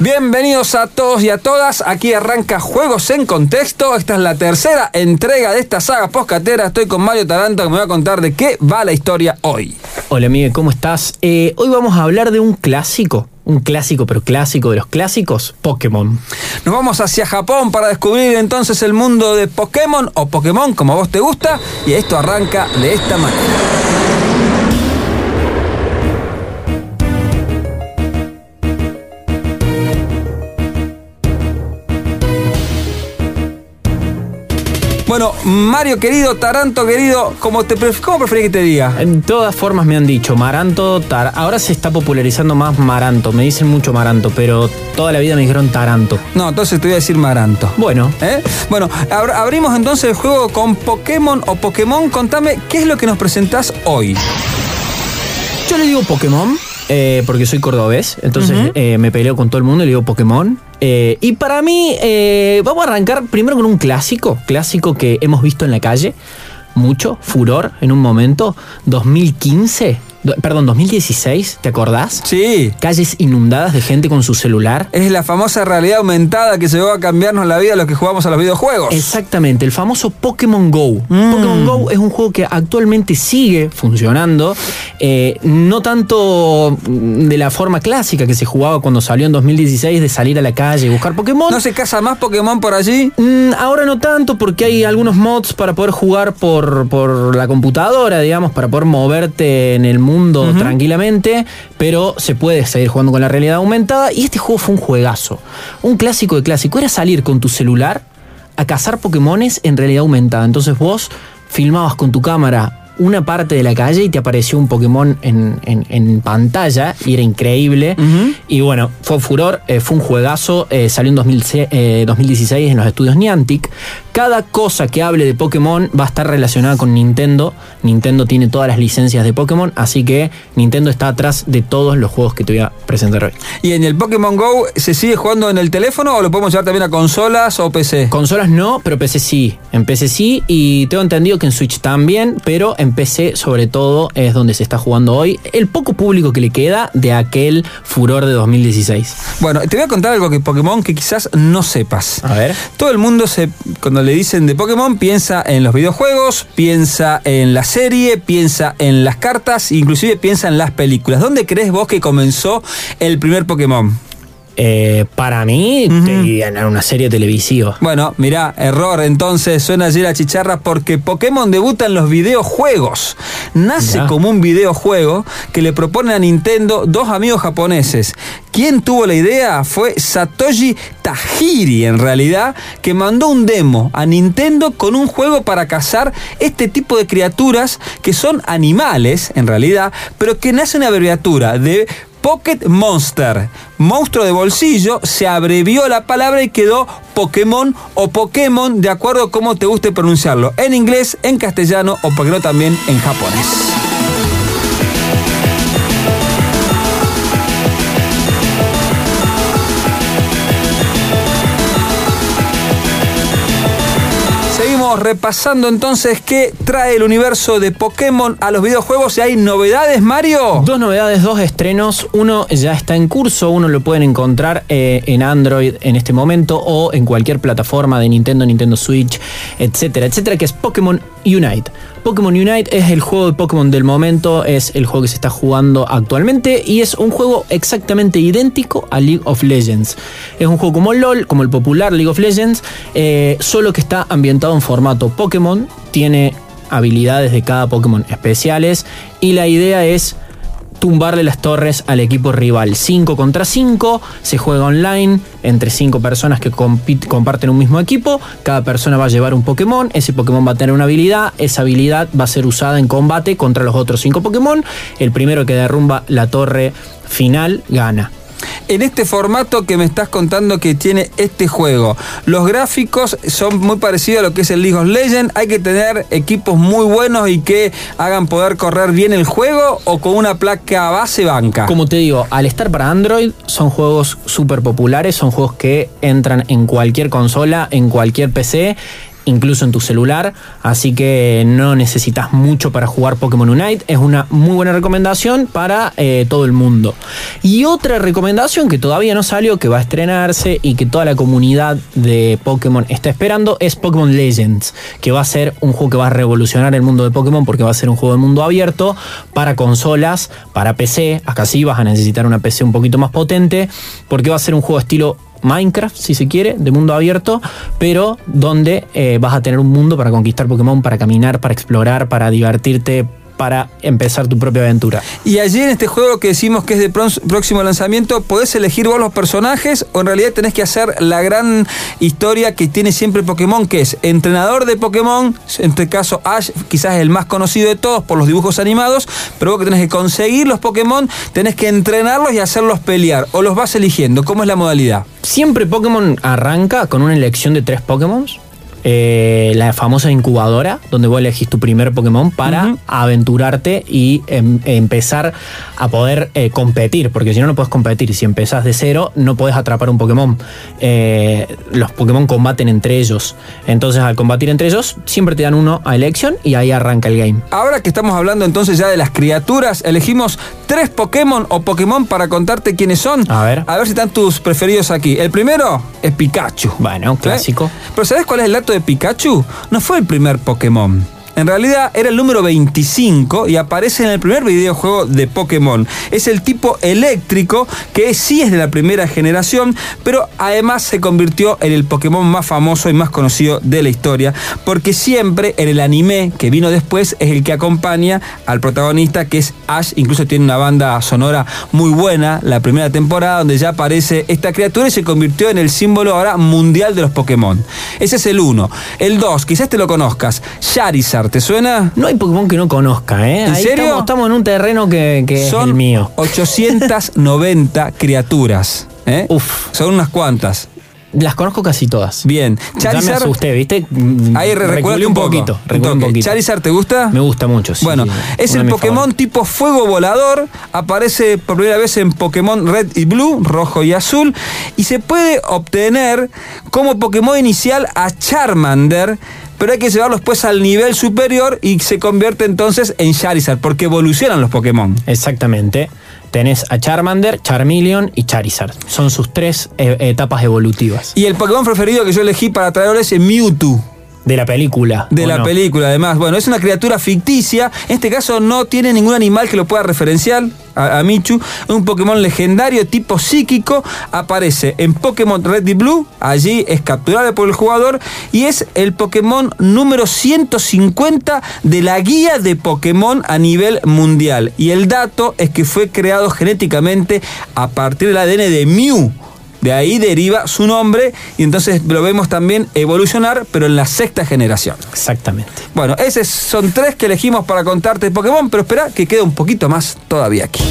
Bienvenidos a todos y a todas, aquí arranca Juegos en Contexto, esta es la tercera entrega de esta saga postcatera, estoy con Mario Taranto que me va a contar de qué va la historia hoy. Hola Miguel, ¿cómo estás? Eh, hoy vamos a hablar de un clásico, un clásico pero clásico de los clásicos, Pokémon. Nos vamos hacia Japón para descubrir entonces el mundo de Pokémon o Pokémon como a vos te gusta y esto arranca de esta manera. Bueno, Mario querido, Taranto querido, ¿cómo, te, cómo preferís que te diga? En todas formas me han dicho Maranto, Tar ahora se está popularizando más Maranto, me dicen mucho Maranto, pero toda la vida me dijeron Taranto. No, entonces te voy a decir Maranto. Bueno, ¿Eh? Bueno, abr- abrimos entonces el juego con Pokémon o Pokémon. Contame, ¿qué es lo que nos presentás hoy? yo le digo Pokémon. Eh, porque soy cordobés, entonces eh, me peleo con todo el mundo y le digo Pokémon. Eh, y para mí, vamos a arrancar primero con un clásico, clásico que hemos visto en la calle, mucho, furor en un momento, 2015, do- perdón, 2016, ¿te acordás? Sí, calles inundadas de gente con su celular. es la famosa realidad aumentada que llegó a cambiarnos la vida a los que jugamos a los videojuegos. Exactamente, el famoso Pokémon Go. Mm. Pokémon Go es un juego que actualmente sigue funcionando, eh, no tanto de la forma clásica que se jugaba cuando salió en 2016 de salir a la calle y buscar Pokémon. ¿No se casa más Pokémon por allí? Mm, Ahora no tanto porque hay algunos mods para poder jugar por, por la computadora, digamos, para poder moverte en el mundo tranquilamente, pero se puede seguir jugando con la realidad aumentada y este juego fue un juegazo. Un clásico de clásico era salir con tu celular a cazar Pokémones en realidad aumentada. Entonces vos filmabas con tu cámara una parte de la calle y te apareció un Pokémon en, en- en pantalla y era increíble. Y bueno, fue furor, eh, fue un juegazo, eh, salió en 2006, eh, 2016 en los estudios Niantic. Cada cosa que hable de Pokémon va a estar relacionada con Nintendo. Nintendo tiene todas las licencias de Pokémon, así que Nintendo está atrás de todos los juegos que te voy a presentar hoy. ¿Y en el Pokémon Go se sigue jugando en el teléfono o lo podemos llevar también a consolas o PC? Consolas no, pero PC sí. En PC sí y tengo entendido que en Switch también, pero en PC sobre todo es donde se está jugando hoy. El poco público que le queda de aquel furor de 2016. Bueno, te voy a contar algo que Pokémon que quizás no sepas. A ver. Todo el mundo se, cuando le dicen de Pokémon piensa en los videojuegos, piensa en la serie, piensa en las cartas, inclusive piensa en las películas. ¿Dónde crees vos que comenzó el primer Pokémon? Eh, para mí, te dirían en una serie televisiva. Bueno, mirá, error, entonces suena allí la chicharra porque Pokémon debuta en los videojuegos. Nace Mirá. como un videojuego que le proponen a Nintendo dos amigos japoneses. Quien tuvo la idea fue Satoshi Tajiri, en realidad, que mandó un demo a Nintendo con un juego para cazar este tipo de criaturas que son animales, en realidad, pero que nace una abreviatura de Pocket Monster, monstruo de bolsillo, se abrevió la palabra y quedó Pokémon o Pokémon, de acuerdo a cómo te guste pronunciarlo, en inglés, en castellano o por qué no también en japonés. Repasando entonces qué trae el universo de Pokémon a los videojuegos y hay novedades, Mario. Dos novedades, dos estrenos. Uno ya está en curso, uno lo pueden encontrar eh, en Android en este momento o en cualquier plataforma de Nintendo, Nintendo Switch, etcétera, etcétera, que es Pokémon Unite. Pokémon Unite es el juego de Pokémon del momento, es el juego que se está jugando actualmente y es un juego exactamente idéntico a League of Legends. Es un juego como LOL, como el popular League of Legends, eh, solo que está ambientado en formato Pokémon, tiene habilidades de cada Pokémon especiales y la idea es tumbarle las torres al equipo rival. 5 contra 5, se juega online entre 5 personas que comparten un mismo equipo. Cada persona va a llevar un Pokémon, ese Pokémon va a tener una habilidad, esa habilidad va a ser usada en combate contra los otros 5 Pokémon. El primero que derrumba la torre final gana. En este formato que me estás contando que tiene este juego, los gráficos son muy parecidos a lo que es el League of Legends. Hay que tener equipos muy buenos y que hagan poder correr bien el juego o con una placa base banca. Como te digo, al estar para Android, son juegos súper populares, son juegos que entran en cualquier consola, en cualquier PC. Incluso en tu celular, así que no necesitas mucho para jugar Pokémon Unite. Es una muy buena recomendación para eh, todo el mundo. Y otra recomendación que todavía no salió, que va a estrenarse y que toda la comunidad de Pokémon está esperando, es Pokémon Legends, que va a ser un juego que va a revolucionar el mundo de Pokémon porque va a ser un juego de mundo abierto para consolas, para PC. Acá sí vas a necesitar una PC un poquito más potente, porque va a ser un juego estilo Minecraft, si se quiere, de mundo abierto, pero donde eh, vas a tener un mundo para conquistar Pokémon, para caminar, para explorar, para divertirte, para empezar tu propia aventura. Y allí en este juego que decimos que es de próximo lanzamiento, ¿podés elegir vos los personajes o en realidad tenés que hacer la gran historia que tiene siempre Pokémon, que es entrenador de Pokémon, en este caso Ash, quizás es el más conocido de todos por los dibujos animados, pero vos que tenés que conseguir los Pokémon, tenés que entrenarlos y hacerlos pelear, o los vas eligiendo, ¿cómo es la modalidad? Siempre Pokémon arranca con una elección de tres Pokémon eh, la famosa incubadora, donde vos elegís tu primer Pokémon para aventurarte y em, empezar a poder eh, competir, porque si no, no puedes competir. Si empezás de cero, no puedes atrapar un Pokémon. Eh, los Pokémon combaten entre ellos. Entonces, al combatir entre ellos, siempre te dan uno a elección y ahí arranca el game. Ahora que estamos hablando entonces ya de las criaturas, elegimos tres Pokémon o Pokémon para contarte quiénes son. A ver. A ver si están tus preferidos aquí. El primero es Pikachu. Bueno, clásico. Pero ¿sabes cuál es el dato de Pikachu? No fue el primer Pokémon. En realidad era el número 25 y aparece en el primer videojuego de Pokémon. Es el tipo eléctrico que sí es de la primera generación, pero además se convirtió en el Pokémon más famoso y más conocido de la historia, porque siempre en el anime que vino después es el que acompaña al protagonista que es Ash, incluso tiene una banda sonora muy buena, la primera temporada donde ya aparece esta criatura y se convirtió en el símbolo ahora mundial de los Pokémon. Ese es el 1. El 2, quizás te lo conozcas, Charizard ¿te suena? No hay Pokémon que no conozca, ¿eh? ¿En serio? Estamos, en un terreno que, es el mío. 890 criaturas. ¿eh? Uf. Son unas cuantas. Las conozco casi todas. Bien. Charizard. Ya me asusté, ¿viste? Ahí recuerda un, poquito. Un poquito. ¿Charizard te gusta? Me gusta mucho, sí. Bueno, es el Pokémon tipo fuego volador. Aparece por primera vez en Pokémon Red y Blue, rojo y azul. Y se puede obtener como Pokémon inicial a Charmander pero hay que llevarlo después al nivel superior y se convierte entonces en Charizard, porque evolucionan los Pokémon. Exactamente. Tenés a Charmander, Charmeleon y Charizard. Son sus tres eh, etapas evolutivas. Y el Pokémon preferido que yo elegí para traerles es Mewtwo. De la película. De la película, además. Bueno, es una criatura ficticia. En este caso no tiene ningún animal que lo pueda referenciar a, Michu. Un Pokémon legendario tipo psíquico. Aparece en Pokémon Red y Blue. Allí es capturado por el jugador. Y es el Pokémon número 150 de la guía de Pokémon a nivel mundial. Y el dato es que fue creado genéticamente a partir del ADN de Mew de ahí deriva su nombre y entonces lo vemos también evolucionar, pero en la sexta generación. Exactamente. Bueno, esos son tres que elegimos para contarte de Pokémon, pero espera que quede un poquito más todavía aquí.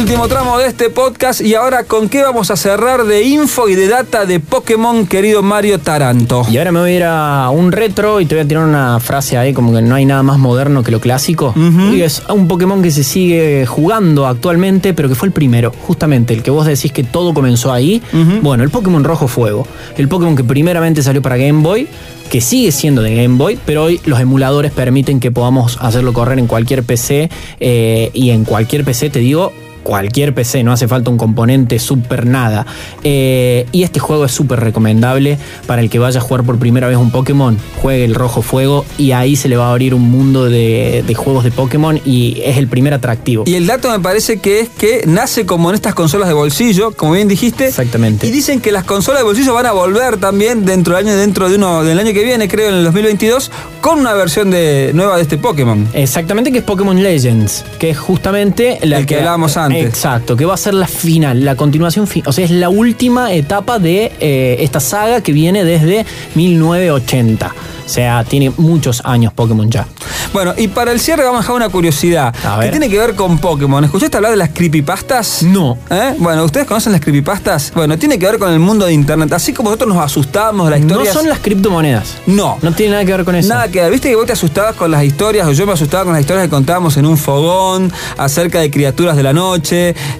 Último tramo de este podcast y ahora con qué vamos a cerrar de info y de data de Pokémon, querido Mario Taranto. Y ahora me voy a ir a un retro y te voy a tirar una frase ahí como que no hay nada más moderno que lo clásico. Y es un Pokémon que se sigue jugando actualmente, pero que fue el primero, justamente el que vos decís que todo comenzó ahí. Bueno, el Pokémon Rojo Fuego, el Pokémon que primeramente salió para Game Boy que sigue siendo de Game Boy, pero hoy los emuladores permiten que podamos hacerlo correr en cualquier PC eh, y en cualquier PC, te digo, cualquier PC, no hace falta un componente super nada. Eh, y este juego es súper recomendable para el que vaya a jugar por primera vez un Pokémon, juegue el rojo fuego y ahí se le va a abrir un mundo de, juegos de Pokémon y es el primer atractivo. Y el dato me parece que es que nace como en estas consolas de bolsillo, como bien dijiste. Exactamente. Y dicen que las consolas de bolsillo van a volver también dentro del año, dentro de uno del año que viene, creo, en el 2022, con una versión de, nueva de este Pokémon. Exactamente, que es Pokémon Legends, que es justamente la el que hablábamos antes. Exacto, que va a ser la final, la continuación, o sea, es la última etapa de eh, esta saga que viene desde 1980. O sea, tiene muchos años Pokémon ya. Bueno, y para el cierre vamos a dejar una curiosidad que tiene que ver con Pokémon. ¿Escuchaste hablar de las creepypastas? No. ¿Eh? Bueno, ¿ustedes conocen las creepypastas? Bueno, tiene que ver con el mundo de internet. Así como nosotros nos asustábamos de las No historias. son las criptomonedas. No. No tiene nada que ver con eso. Nada que ver. Viste que vos te asustabas con las historias, o yo me asustaba con las historias que contábamos en un fogón acerca de criaturas de la noche,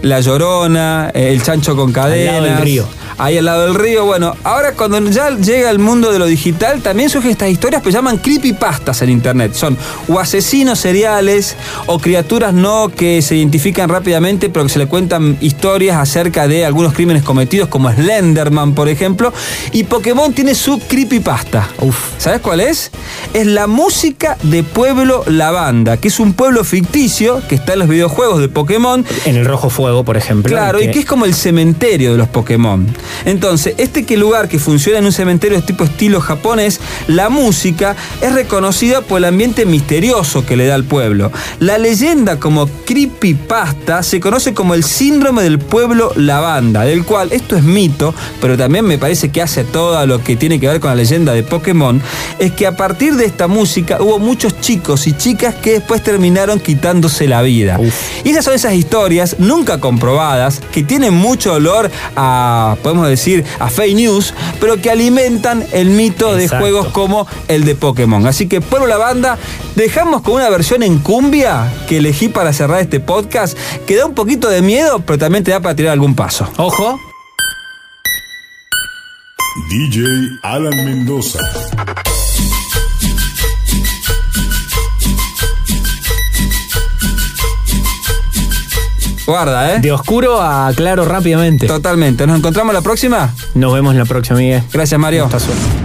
la llorona, eh, el chancho con cadenas. lado del río. Ahí al lado del río. Bueno, ahora cuando ya llega el mundo de lo digital, también surgen estas historias que llaman creepypastas en internet. Son o asesinos seriales o criaturas no que se identifican rápidamente, pero que se le cuentan historias acerca de algunos crímenes cometidos, como Slenderman, por ejemplo. Y Pokémon tiene su creepypasta. Uf. ¿Sabes cuál es? Es la música de Pueblo Lavanda, que es un pueblo ficticio que está en los videojuegos de Pokémon En el rojo fuego, por ejemplo. Claro, y que es como el cementerio de los Pokémon. Entonces, este que lugar que funciona en un cementerio de tipo estilo japonés, la música es reconocida por el ambiente misterioso que le da al pueblo. La leyenda como creepypasta se conoce como el síndrome del pueblo lavanda, del cual esto es mito, pero también me parece que hace todo lo que tiene que ver con la leyenda de Pokémon, es que a partir de esta música hubo muchos chicos y chicas que después terminaron quitándose la vida. Uf. Y esas son esas historias nunca comprobadas, que tienen mucho olor a, podemos decir, a fake news, pero que alimentan el mito de juegos como el de Pokémon. Así que, Pueblo la banda, dejamos con una versión en cumbia que elegí para cerrar este podcast, que da un poquito de miedo, pero también te da para tirar algún paso. Ojo. DJ Alan Mendoza. Guarda, ¿eh? De oscuro a claro rápidamente. Totalmente. ¿Nos encontramos la próxima? Nos vemos la próxima, Miguel. Gracias, Mario. Mucha suerte.